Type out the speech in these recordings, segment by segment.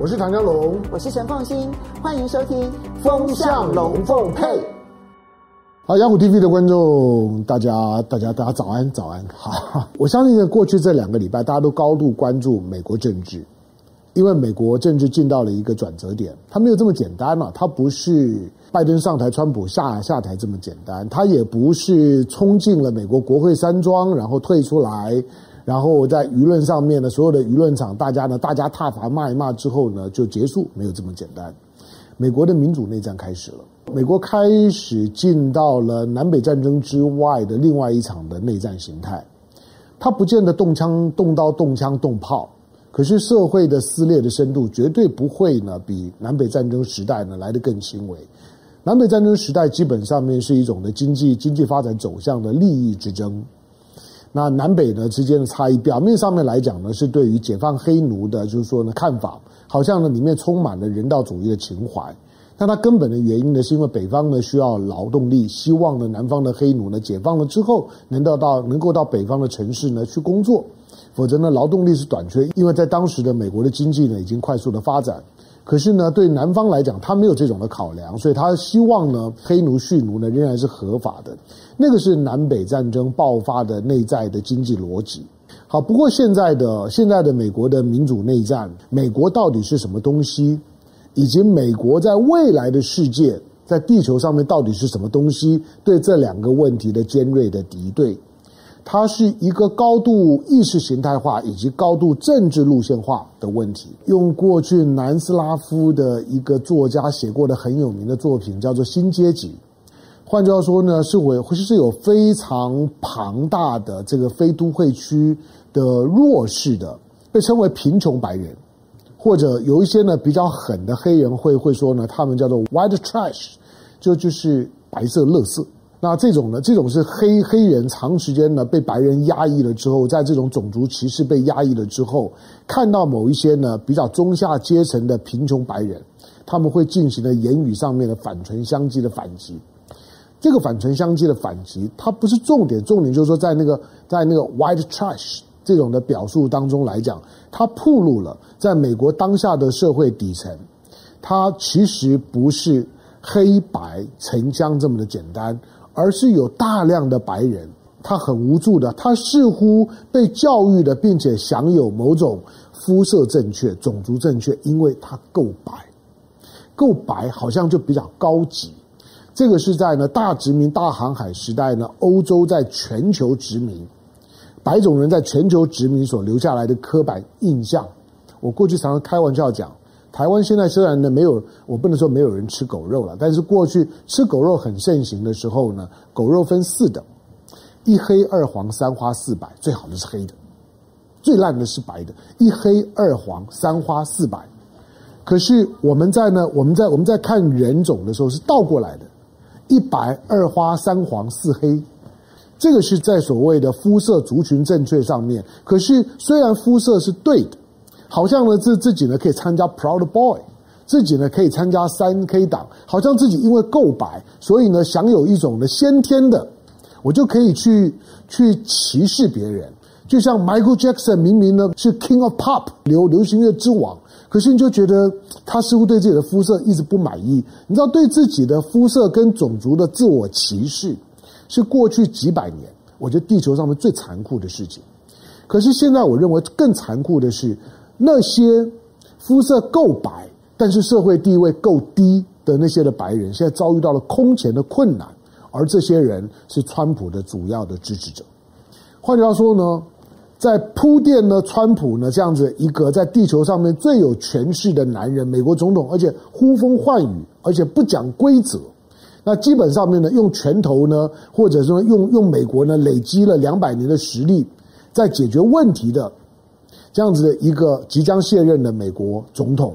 我是唐江龙，我是陈凤新，欢迎收听《风向龙凤配》。好，雅虎 TV 的观众，大家、大家、大家早安，早安！好，我相信在过去这两个礼拜，大家都高度关注美国政治，因为美国政治进到了一个转折点，它没有这么简单嘛，它不是拜登上台、川普下下台这么简单，它也不是冲进了美国国会山庄，然后退出来，然后在舆论上面呢，所有的舆论场，大家呢，大家挞伐骂一骂之后呢，就结束，没有这么简单。美国的民主内战开始了。美国开始进到了南北战争之外的另外一场的内战形态，它不见得动枪、动刀、动枪、动炮，可是社会的撕裂的深度绝对不会呢比南北战争时代呢来得更轻微。南北战争时代基本上面是一种的经济经济发展走向的利益之争，那南北呢之间的差异，表面上面来讲呢是对于解放黑奴的，就是说呢看法，好像呢里面充满了人道主义的情怀。但它根本的原因呢，是因为北方呢需要劳动力，希望呢南方的黑奴呢解放了之后，能到到能够到北方的城市呢去工作，否则呢劳动力是短缺，因为在当时的美国的经济呢已经快速的发展，可是呢对南方来讲，他没有这种的考量，所以他希望呢黑奴蓄奴呢仍然是合法的，那个是南北战争爆发的内在的经济逻辑。好，不过现在的现在的美国的民主内战，美国到底是什么东西？以及美国在未来的世界，在地球上面到底是什么东西？对这两个问题的尖锐的敌对，它是一个高度意识形态化以及高度政治路线化的问题。用过去南斯拉夫的一个作家写过的很有名的作品，叫做《新阶级》。换句话说呢，是会是有非常庞大的这个非都会区的弱势的，被称为贫穷白人。或者有一些呢比较狠的黑人会会说呢，他们叫做 white trash，就就是白色垃圾。那这种呢，这种是黑黑人长时间呢被白人压抑了之后，在这种种族歧视被压抑了之后，看到某一些呢比较中下阶层的贫穷白人，他们会进行的言语上面的反唇相讥的反击。这个反唇相讥的反击，它不是重点，重点就是说在那个在那个 white trash。这种的表述当中来讲，它暴露了在美国当下的社会底层，它其实不是黑白城乡这么的简单，而是有大量的白人，他很无助的，他似乎被教育的，并且享有某种肤色正确、种族正确，因为他够白，够白好像就比较高级。这个是在呢大殖民、大航海时代呢，欧洲在全球殖民。白种人在全球殖民所留下来的刻板印象，我过去常常开玩笑讲，台湾现在虽然呢没有，我不能说没有人吃狗肉了，但是过去吃狗肉很盛行的时候呢，狗肉分四等，一黑二黄三花四白，最好的是黑的，最烂的是白的，一黑二黄三花四白。可是我们在呢，我们在我们在看人种的时候是倒过来的，一白二花三黄四黑。这个是在所谓的肤色族群正确上面，可是虽然肤色是对的，好像呢自自己呢可以参加 Proud Boy，自己呢可以参加三 K 党，好像自己因为够白，所以呢享有一种呢先天的，我就可以去去歧视别人。就像 Michael Jackson 明明呢是 King of Pop 流流行乐之王，可是你就觉得他似乎对自己的肤色一直不满意。你知道对自己的肤色跟种族的自我歧视。是过去几百年，我觉得地球上面最残酷的事情。可是现在，我认为更残酷的是那些肤色够白，但是社会地位够低的那些的白人，现在遭遇到了空前的困难，而这些人是川普的主要的支持者。换句话说呢，在铺垫呢，川普呢这样子一个在地球上面最有权势的男人，美国总统，而且呼风唤雨，而且不讲规则。那基本上面呢，用拳头呢，或者说用用美国呢累积了两百年的实力，在解决问题的这样子的一个即将卸任的美国总统，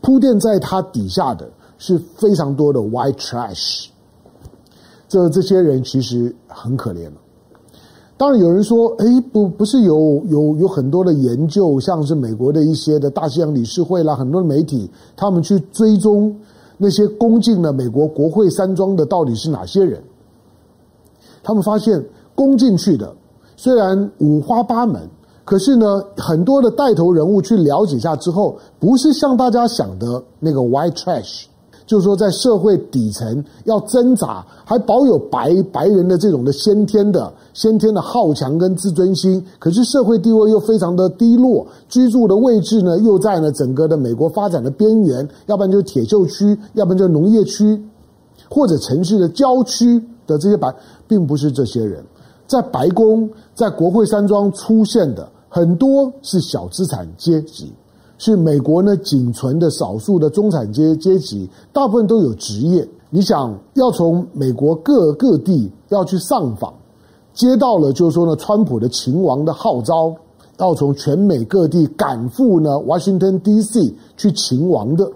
铺垫在他底下的是非常多的 white trash。这这些人其实很可怜了。当然有人说，哎，不不是有有有很多的研究，像是美国的一些的大西洋理事会啦，很多的媒体，他们去追踪。那些攻进了美国国会山庄的到底是哪些人？他们发现攻进去的虽然五花八门，可是呢，很多的带头人物去了解一下之后，不是像大家想的那个 white trash。就是说，在社会底层要挣扎，还保有白白人的这种的先天的先天的好强跟自尊心，可是社会地位又非常的低落，居住的位置呢又在呢整个的美国发展的边缘，要不然就是铁锈区，要不然就是农业区，或者城市的郊区的这些白，并不是这些人，在白宫在国会山庄出现的很多是小资产阶级。是美国呢仅存的少数的中产阶阶级，大部分都有职业。你想要从美国各各地要去上访，接到了就是说呢，川普的勤王的号召，要从全美各地赶赴呢 Washington D.C. 去勤王的，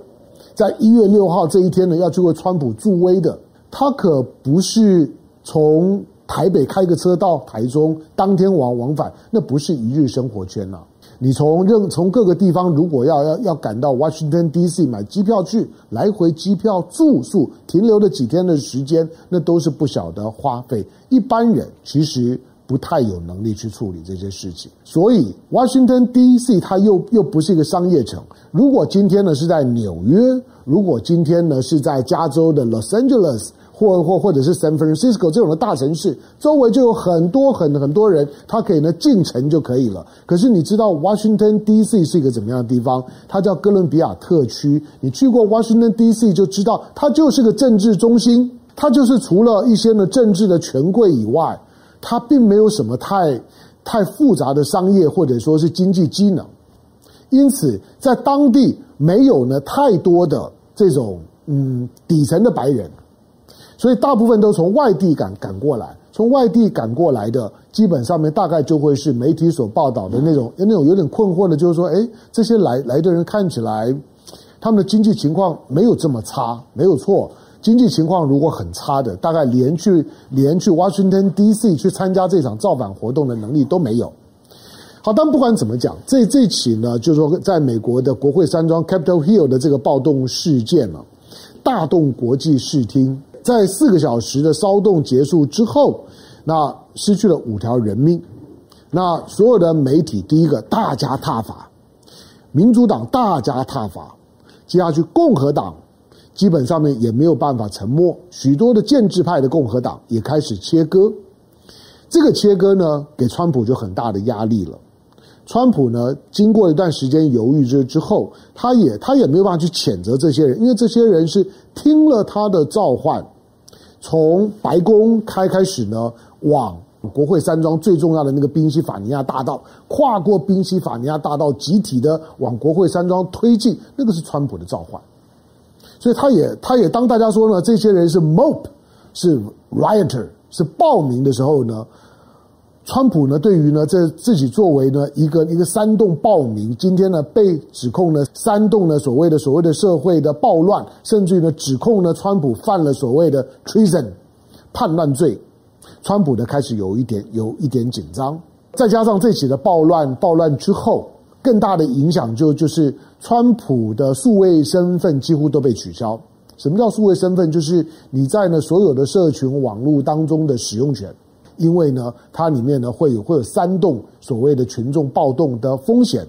在一月六号这一天呢，要去为川普助威的，他可不是从台北开个车到台中，当天往往返，那不是一日生活圈呐、啊。你从任从各个地方，如果要要要赶到 Washington D.C. 买机票去，来回机票、住宿、停留的几天的时间，那都是不小的花费。一般人其实不太有能力去处理这些事情。所以 Washington D.C. 它又又不是一个商业城。如果今天呢是在纽约，如果今天呢是在加州的 Los Angeles。或或或者是 San Francisco 这种的大城市，周围就有很多很很多人，他可以呢进城就可以了。可是你知道 Washington D.C. 是一个怎么样的地方？它叫哥伦比亚特区。你去过 Washington D.C. 就知道，它就是个政治中心。它就是除了一些呢政治的权贵以外，它并没有什么太太复杂的商业或者说是经济机能。因此，在当地没有呢太多的这种嗯底层的白人。所以大部分都从外地赶赶过来，从外地赶过来的，基本上面大概就会是媒体所报道的那种，那种有点困惑的，就是说，哎，这些来来的人看起来，他们的经济情况没有这么差，没有错。经济情况如果很差的，大概连去连去 Washington D.C. 去参加这场造反活动的能力都没有。好，但不管怎么讲，这这起呢，就是说，在美国的国会山庄 Capitol Hill 的这个暴动事件呢，大动国际视听。在四个小时的骚动结束之后，那失去了五条人命。那所有的媒体，第一个大加挞伐，民主党大加挞伐，接下去共和党基本上面也没有办法沉默，许多的建制派的共和党也开始切割。这个切割呢，给川普就很大的压力了。川普呢，经过一段时间犹豫之之后，他也他也没有办法去谴责这些人，因为这些人是听了他的召唤。从白宫开开始呢，往国会山庄最重要的那个宾夕法尼亚大道，跨过宾夕法尼亚大道，集体的往国会山庄推进，那个是川普的召唤。所以他也他也当大家说呢，这些人是 mop，是 rioter，是暴民的时候呢。川普呢，对于呢，这自己作为呢一个一个煽动暴民，今天呢被指控呢煽动呢所谓的所谓的社会的暴乱，甚至于呢指控呢川普犯了所谓的 treason 叛乱罪，川普呢开始有一点有一点紧张，再加上这起的暴乱暴乱之后，更大的影响就就是川普的数位身份几乎都被取消。什么叫数位身份？就是你在呢所有的社群网络当中的使用权。因为呢，它里面呢会有会有煽动所谓的群众暴动的风险，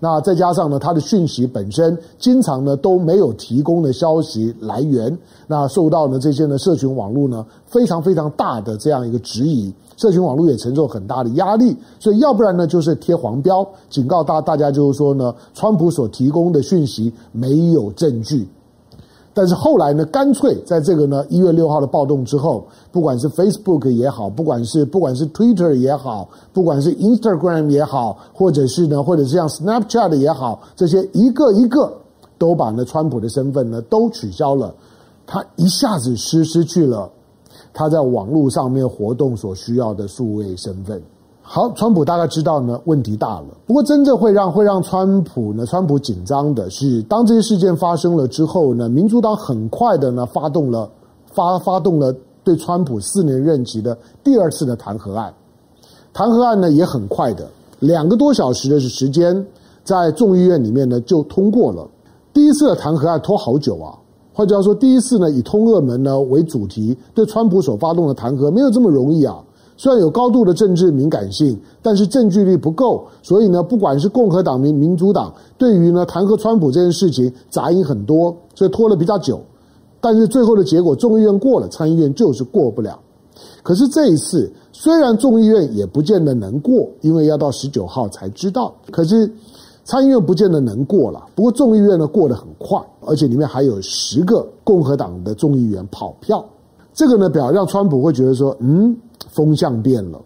那再加上呢，它的讯息本身经常呢都没有提供的消息来源，那受到呢这些呢社群网络呢非常非常大的这样一个质疑，社群网络也承受很大的压力，所以要不然呢就是贴黄标，警告大大家就是说呢，川普所提供的讯息没有证据。但是后来呢，干脆在这个呢一月六号的暴动之后，不管是 Facebook 也好，不管是不管是 Twitter 也好，不管是 Instagram 也好，或者是呢，或者是像 Snapchat 也好，这些一个一个都把呢川普的身份呢都取消了，他一下子失失去了他在网络上面活动所需要的数位身份。好，川普大概知道呢，问题大了。不过，真正会让会让川普呢，川普紧张的是，当这些事件发生了之后呢，民主党很快的呢，发动了发发动了对川普四年任期的第二次的弹劾案。弹劾案呢，也很快的，两个多小时的时间，在众议院里面呢就通过了。第一次的弹劾案拖好久啊，换句话说，第一次呢以通俄门呢为主题对川普所发动的弹劾没有这么容易啊。虽然有高度的政治敏感性，但是证据力不够，所以呢，不管是共和党、民民主党，对于呢弹劾川普这件事情杂音很多，所以拖了比较久。但是最后的结果，众议院过了，参议院就是过不了。可是这一次，虽然众议院也不见得能过，因为要到十九号才知道。可是参议院不见得能过了。不过众议院呢过得很快，而且里面还有十个共和党的众议员跑票。这个呢表让川普会觉得说，嗯，风向变了，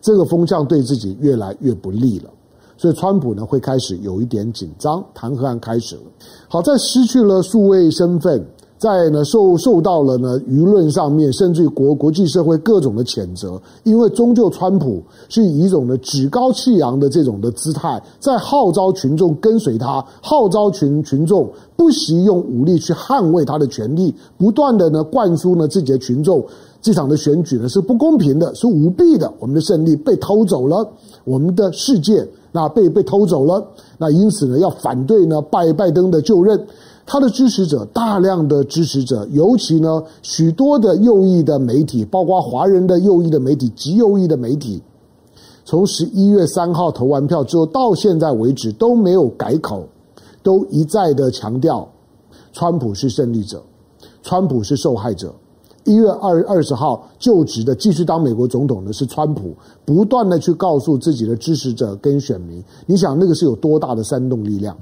这个风向对自己越来越不利了。所以川普呢会开始有一点紧张，弹劾案开始了。好在失去了数位身份。在呢受受到了呢舆论上面，甚至于国国际社会各种的谴责，因为终究川普是以一种的趾高气扬的这种的姿态，在号召群众跟随他，号召群群众不惜用武力去捍卫他的权利，不断的呢灌输呢自己的群众，这场的选举呢是不公平的，是舞弊的，我们的胜利被偷走了，我们的世界那被被偷走了，那因此呢要反对呢拜拜登的就任。他的支持者，大量的支持者，尤其呢，许多的右翼的媒体，包括华人的右翼的媒体、极右翼的媒体，从十一月三号投完票之后到现在为止都没有改口，都一再的强调，川普是胜利者，川普是受害者。一月二二十号就职的继续当美国总统的是川普，不断的去告诉自己的支持者跟选民，你想那个是有多大的煽动力量？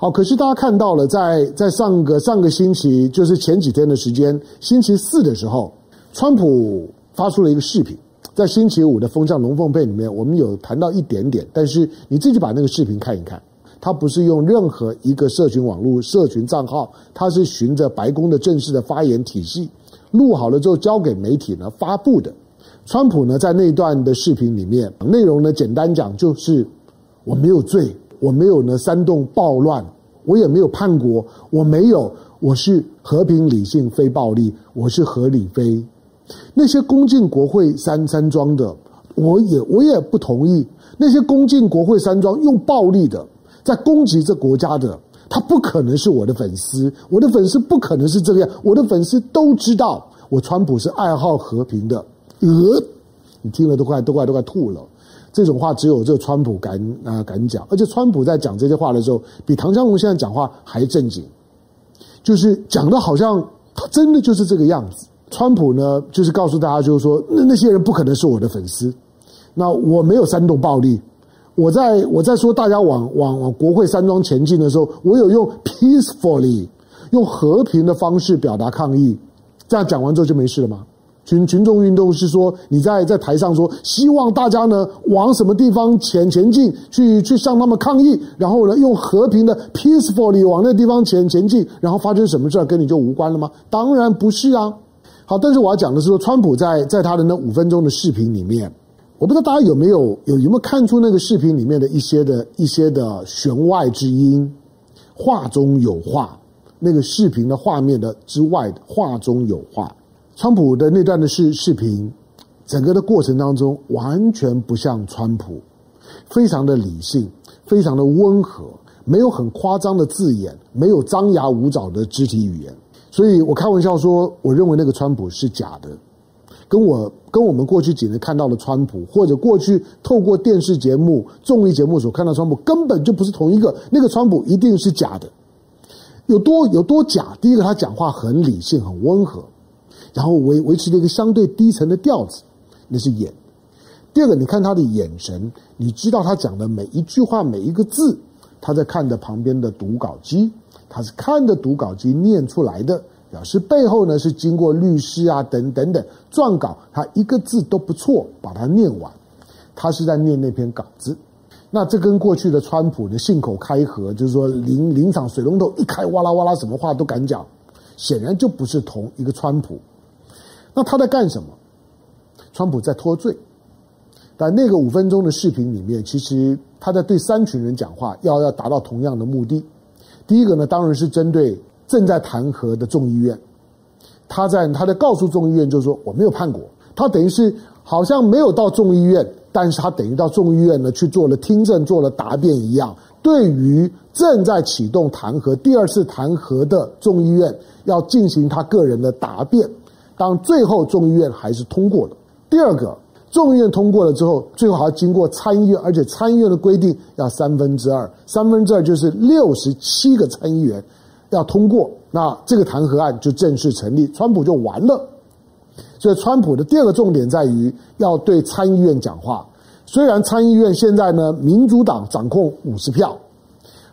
好，可是大家看到了在，在上个上个星期，就是前几天的时间，星期四的时候，川普发出了一个视频，在星期五的风向龙凤配里面，我们有谈到一点点，但是你自己把那个视频看一看，他不是用任何一个社群网络社群账号，他是循着白宫的正式的发言体系录好了之后交给媒体呢发布的。川普呢在那段的视频里面，内容呢简单讲就是我没有罪。我没有呢煽动暴乱，我也没有叛国，我没有，我是和平理性非暴力，我是合理非。那些攻进国会山山庄的，我也我也不同意。那些攻进国会山庄用暴力的，在攻击这国家的，他不可能是我的粉丝，我的粉丝不可能是这个样，我的粉丝都知道我川普是爱好和平的。呃，你听了都快都快都快吐了。这种话只有这川普敢啊、敢讲，而且川普在讲这些话的时候，比唐湘龙现在讲话还正经，就是讲的好像他真的就是这个样子。川普呢，就是告诉大家，就是说那那些人不可能是我的粉丝，那我没有煽动暴力，我在我在说大家往往往国会山庄前进的时候，我有用 peacefully 用和平的方式表达抗议，这样讲完之后就没事了吗？群群众运动是说，你在在台上说，希望大家呢往什么地方前前进，去去向他们抗议，然后呢用和平的 peacefully 往那地方前前进，然后发生什么事儿跟你就无关了吗？当然不是啊。好，但是我要讲的是说，川普在在他的那五分钟的视频里面，我不知道大家有没有有有没有看出那个视频里面的一些的一些的弦外之音，话中有话，那个视频的画面的之外的话中有话。川普的那段的视视频，整个的过程当中完全不像川普，非常的理性，非常的温和，没有很夸张的字眼，没有张牙舞爪的肢体语言。所以我开玩笑说，我认为那个川普是假的，跟我跟我们过去几年看到的川普，或者过去透过电视节目、综艺节目所看到川普，根本就不是同一个。那个川普一定是假的，有多有多假？第一个，他讲话很理性，很温和。然后维维持了一个相对低沉的调子，那是演。第二个，你看他的眼神，你知道他讲的每一句话、每一个字，他在看着旁边的读稿机，他是看着读稿机念出来的，表示背后呢是经过律师啊等等等撰稿，他一个字都不错，把它念完，他是在念那篇稿子。那这跟过去的川普的信口开河，就是说临临场水龙头一开，哇啦哇啦，什么话都敢讲，显然就不是同一个川普。那他在干什么？川普在脱罪，但那个五分钟的视频里面，其实他在对三群人讲话，要要达到同样的目的。第一个呢，当然是针对正在弹劾的众议院，他在他在告诉众议院，就是说我没有叛国，他等于是好像没有到众议院，但是他等于到众议院呢去做了听证，做了答辩一样。对于正在启动弹劾第二次弹劾的众议院，要进行他个人的答辩。当最后众议院还是通过了。第二个，众议院通过了之后，最后还要经过参议院，而且参议院的规定要三分之二，三分之二就是六十七个参议员要通过，那这个弹劾案就正式成立，川普就完了。所以，川普的第二个重点在于要对参议院讲话。虽然参议院现在呢，民主党掌控五十票，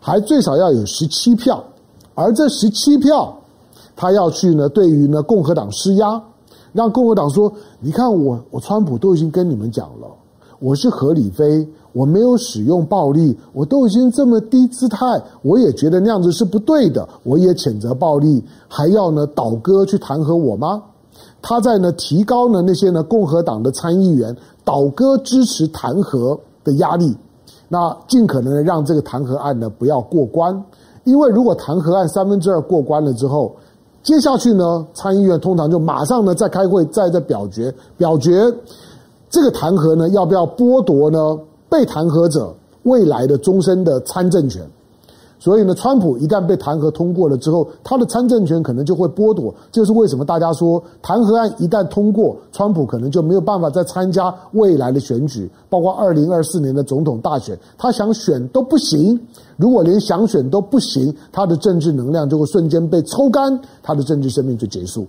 还最少要有十七票，而这十七票，他要去呢，对于呢共和党施压，让共和党说：“你看我，我川普都已经跟你们讲了，我是合理非，我没有使用暴力，我都已经这么低姿态，我也觉得那样子是不对的，我也谴责暴力，还要呢倒戈去弹劾我吗？”他在呢提高呢那些呢共和党的参议员倒戈支持弹劾的压力，那尽可能的让这个弹劾案呢不要过关，因为如果弹劾案三分之二过关了之后，接下去呢参议院通常就马上呢在开会再再表决表决这个弹劾呢要不要剥夺呢被弹劾者未来的终身的参政权。所以呢，川普一旦被弹劾通过了之后，他的参政权可能就会剥夺。这是为什么大家说弹劾案一旦通过，川普可能就没有办法再参加未来的选举，包括二零二四年的总统大选，他想选都不行。如果连想选都不行，他的政治能量就会瞬间被抽干，他的政治生命就结束。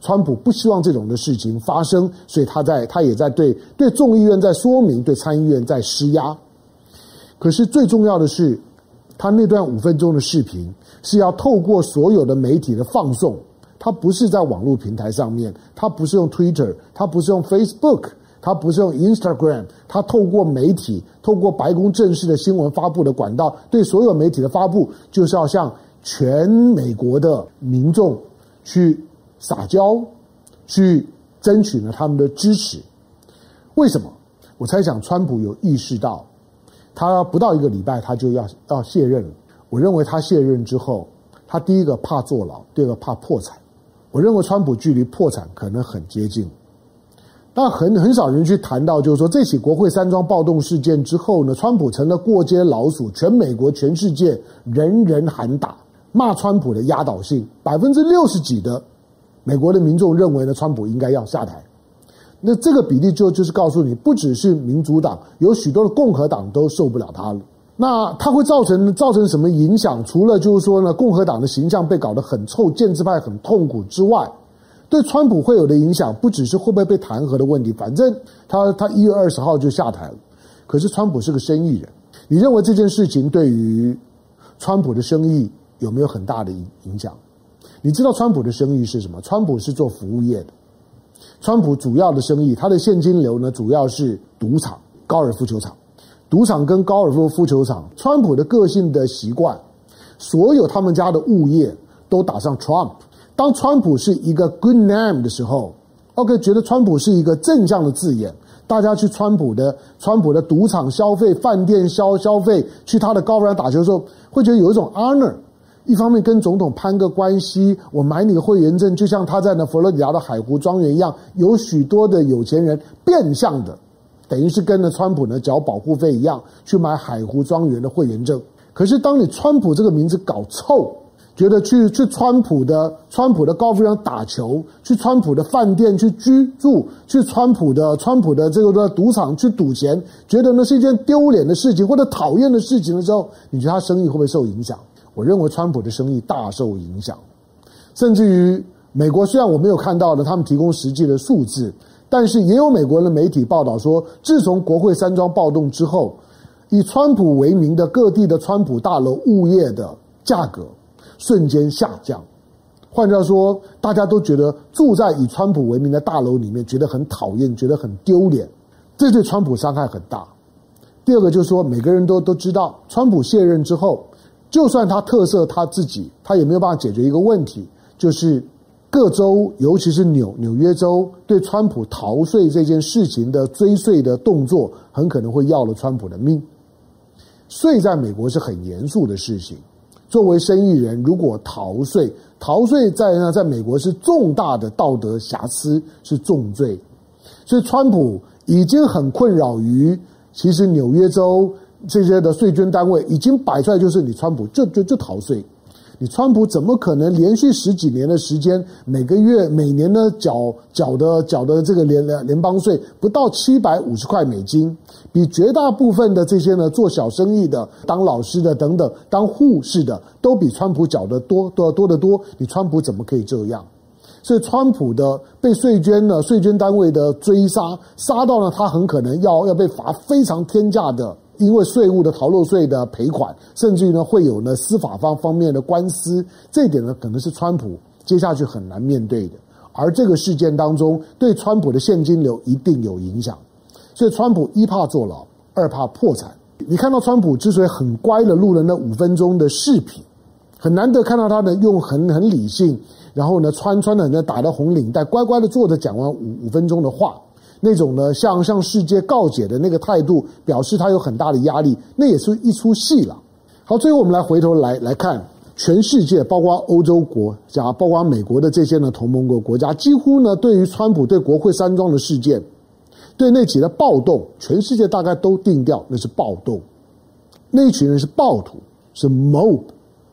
川普不希望这种的事情发生，所以他在他也在对对众议院在说明，对参议院在施压。可是最重要的是。他那段五分钟的视频是要透过所有的媒体的放送，他不是在网络平台上面，他不是用 Twitter，他不是用 Facebook，他不是用 Instagram，他透过媒体，透过白宫正式的新闻发布的管道，对所有媒体的发布，就是要向全美国的民众去撒娇，去争取呢他们的支持。为什么？我猜想川普有意识到。他不到一个礼拜，他就要要卸任了。我认为他卸任之后，他第一个怕坐牢，第二个怕破产。我认为川普距离破产可能很接近，但很很少人去谈到，就是说这起国会山庄暴动事件之后呢，川普成了过街老鼠，全美国、全世界人人喊打，骂川普的压倒性，百分之六十几的美国的民众认为呢，川普应该要下台。那这个比例就就是告诉你，不只是民主党，有许多的共和党都受不了他了。那它会造成造成什么影响？除了就是说呢，共和党的形象被搞得很臭，建制派很痛苦之外，对川普会有的影响，不只是会不会被弹劾的问题。反正他他一月二十号就下台了。可是川普是个生意人，你认为这件事情对于川普的生意有没有很大的影影响？你知道川普的生意是什么？川普是做服务业的。川普主要的生意，他的现金流呢，主要是赌场、高尔夫球场。赌场跟高尔夫球场，川普的个性的习惯，所有他们家的物业都打上 Trump。当川普是一个 good name 的时候，OK，觉得川普是一个正向的字眼，大家去川普的川普的赌场消费、饭店消消费，去他的高尔夫打球的时候，会觉得有一种 honor。一方面跟总统攀个关系，我买你的会员证，就像他在那佛罗里达的海湖庄园一样，有许多的有钱人变相的，等于是跟着川普呢缴保护费一样去买海湖庄园的会员证。可是当你川普这个名字搞臭，觉得去去川普的川普的高尔夫场打球，去川普的饭店去居住，去川普的川普的这个的赌场去赌钱，觉得那是一件丢脸的事情或者讨厌的事情的时候，你觉得他生意会不会受影响？我认为川普的生意大受影响，甚至于美国虽然我没有看到呢，他们提供实际的数字，但是也有美国的媒体报道说，自从国会山庄暴动之后，以川普为名的各地的川普大楼物业的价格瞬间下降。换句话说，大家都觉得住在以川普为名的大楼里面觉得很讨厌，觉得很丢脸，这对川普伤害很大。第二个就是说，每个人都都知道，川普卸任之后。就算他特赦他自己，他也没有办法解决一个问题，就是各州，尤其是纽纽约州，对川普逃税这件事情的追税的动作，很可能会要了川普的命。税在美国是很严肃的事情，作为生意人，如果逃税，逃税在那在美国是重大的道德瑕疵，是重罪。所以，川普已经很困扰于，其实纽约州。这些的税捐单位已经摆出来，就是你川普就就就逃税，你川普怎么可能连续十几年的时间，每个月、每年呢缴缴的缴的这个联联邦税不到七百五十块美金，比绝大部分的这些呢做小生意的、当老师的等等、当护士的都比川普缴的多多多得多？你川普怎么可以这样？所以，川普的被税捐呢，税捐单位的追杀，杀到呢，他很可能要要被罚非常天价的，因为税务的逃漏税的赔款，甚至于呢，会有呢司法方方面的官司。这一点呢，可能是川普接下去很难面对的。而这个事件当中，对川普的现金流一定有影响。所以，川普一怕坐牢，二怕破产。你看到川普之所以很乖的录了那五分钟的视频，很难得看到他呢用很很理性。然后呢，穿穿的呢，打着红领带，乖乖的坐着，讲完五五分钟的话，那种呢，向向世界告解的那个态度，表示他有很大的压力，那也是一出戏了。好，最后我们来回头来来看全世界，包括欧洲国家，包括美国的这些呢同盟国国家，几乎呢，对于川普对国会山庄的事件，对那起的暴动，全世界大概都定调那是暴动，那一群人是暴徒，是 mob，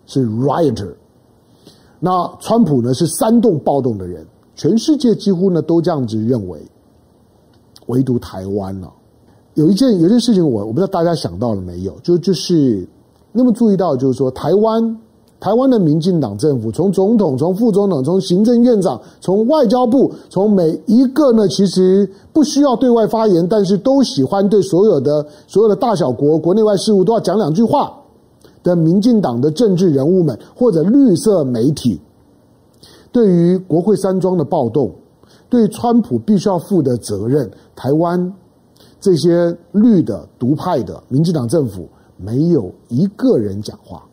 是 rioter。那川普呢是煽动暴动的人，全世界几乎呢都这样子认为，唯独台湾了。有一件有一件事情我，我我不知道大家想到了没有，就就是那么注意到，就是说台湾台湾的民进党政府，从总统、从副总统、从行政院长、从外交部，从每一个呢，其实不需要对外发言，但是都喜欢对所有的所有的大小国国内外事务都要讲两句话。的民进党的政治人物们，或者绿色媒体，对于国会山庄的暴动，对川普必须要负的责任，台湾这些绿的独派的民进党政府没有一个人讲话，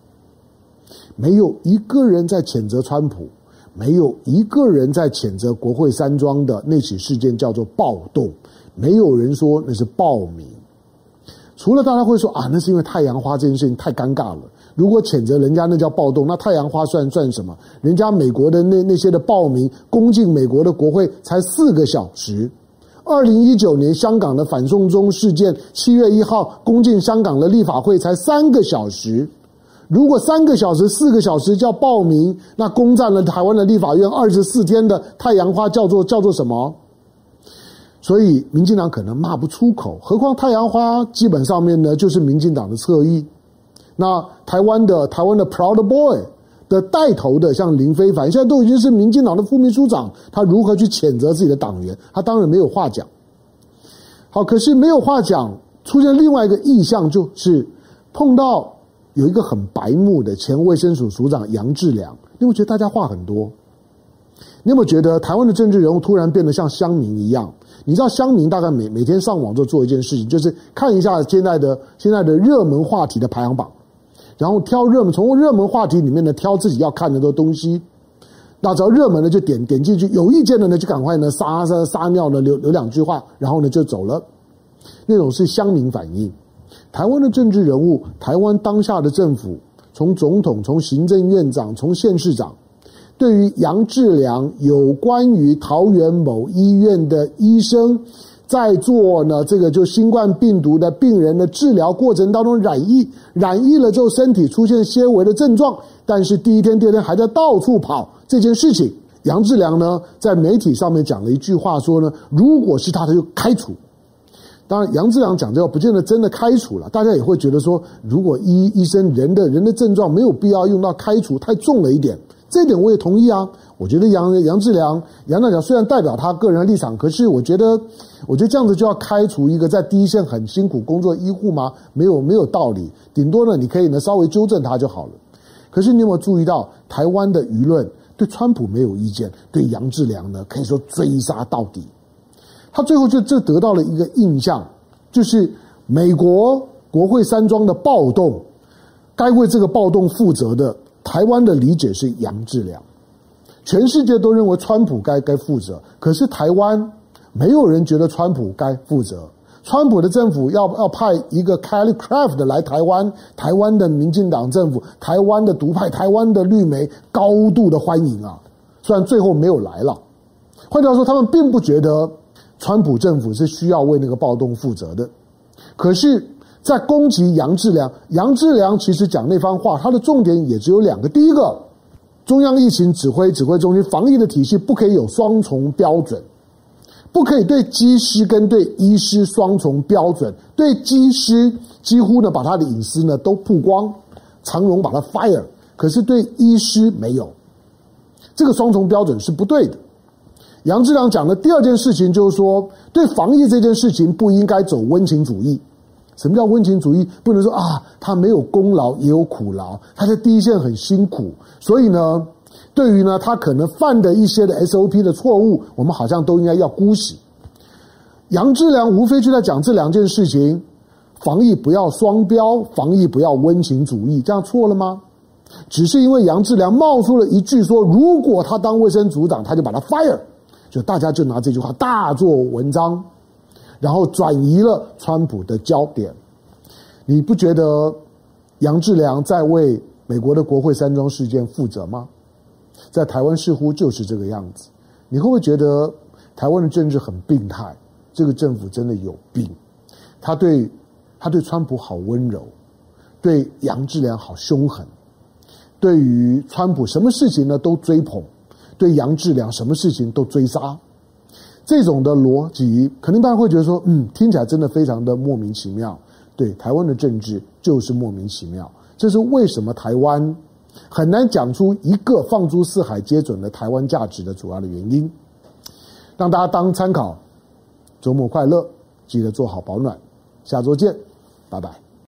没有一个人在谴责川普，没有一个人在谴责国会山庄的那起事件叫做暴动，没有人说那是暴民。除了大家会说啊，那是因为太阳花这件事情太尴尬了。如果谴责人家那叫暴动，那太阳花算算什么？人家美国的那那些的暴民攻进美国的国会才四个小时。二零一九年香港的反送中事件，七月一号攻进香港的立法会才三个小时。如果三个小时、四个小时叫暴民，那攻占了台湾的立法院二十四天的太阳花叫做叫做什么？所以，民进党可能骂不出口，何况太阳花基本上面呢，就是民进党的侧翼。那台湾的台湾的 Proud Boy 的带头的，像林飞凡，现在都已经是民进党的副秘书长，他如何去谴责自己的党员？他当然没有话讲。好，可是没有话讲，出现另外一个意象，就是碰到有一个很白目的前卫生署署长杨志良，你会觉得大家话很多？你有没有觉得台湾的政治人物突然变得像乡民一样？你知道乡民大概每每天上网就做一件事情，就是看一下现在的现在的热门话题的排行榜，然后挑热门，从热门话题里面呢挑自己要看的东西。那只要热门的就点点进去，有意见的呢就赶快呢撒撒撒尿呢留留两句话，然后呢就走了。那种是乡民反应。台湾的政治人物，台湾当下的政府，从总统、从行政院长、从县市长。对于杨志良有关于桃园某医院的医生在做呢，这个就新冠病毒的病人的治疗过程当中染疫，染疫了之后身体出现些微的症状，但是第一天、第二天还在到处跑这件事情，杨志良呢在媒体上面讲了一句话说呢，如果是他，他就开除。当然，杨志良讲这个不见得真的开除了，大家也会觉得说，如果医医生人的人的症状没有必要用到开除，太重了一点。这点我也同意啊，我觉得杨杨志良杨大强虽然代表他个人立场，可是我觉得，我觉得这样子就要开除一个在第一线很辛苦工作医护吗？没有没有道理，顶多呢你可以呢稍微纠正他就好了。可是你有没有注意到，台湾的舆论对川普没有意见，对杨志良呢可以说追杀到底。他最后就这得到了一个印象，就是美国国会山庄的暴动，该为这个暴动负责的。台湾的理解是杨志良，全世界都认为川普该该负责，可是台湾没有人觉得川普该负责。川普的政府要要派一个 Kelly Craft 来台湾，台湾的民进党政府、台湾的独派、台湾的绿媒高度的欢迎啊，虽然最后没有来了。换句话说，他们并不觉得川普政府是需要为那个暴动负责的，可是。在攻击杨志良。杨志良其实讲那番话，他的重点也只有两个：第一个，中央疫情指挥指挥中心防疫的体系不可以有双重标准，不可以对机师跟对医师双重标准，对机师几乎呢把他的隐私呢都曝光，长荣把他 fire，可是对医师没有，这个双重标准是不对的。杨志良讲的第二件事情就是说，对防疫这件事情不应该走温情主义。什么叫温情主义？不能说啊，他没有功劳也有苦劳，他在第一线很辛苦，所以呢，对于呢他可能犯的一些的 SOP 的错误，我们好像都应该要姑息。杨志良无非就在讲这两件事情：防疫不要双标，防疫不要温情主义，这样错了吗？只是因为杨志良冒出了一句说，如果他当卫生组长，他就把他 fire。就大家就拿这句话大做文章，然后转移了川普的焦点。你不觉得杨志良在为美国的国会山庄事件负责吗？在台湾似乎就是这个样子。你会不会觉得台湾的政治很病态？这个政府真的有病。他对他对川普好温柔，对杨志良好凶狠，对于川普什么事情呢都追捧。对杨志良什么事情都追杀，这种的逻辑，肯定大家会觉得说，嗯，听起来真的非常的莫名其妙。对，台湾的政治就是莫名其妙，这是为什么台湾很难讲出一个放诸四海皆准的台湾价值的主要的原因。让大家当参考，周末快乐，记得做好保暖，下周见，拜拜。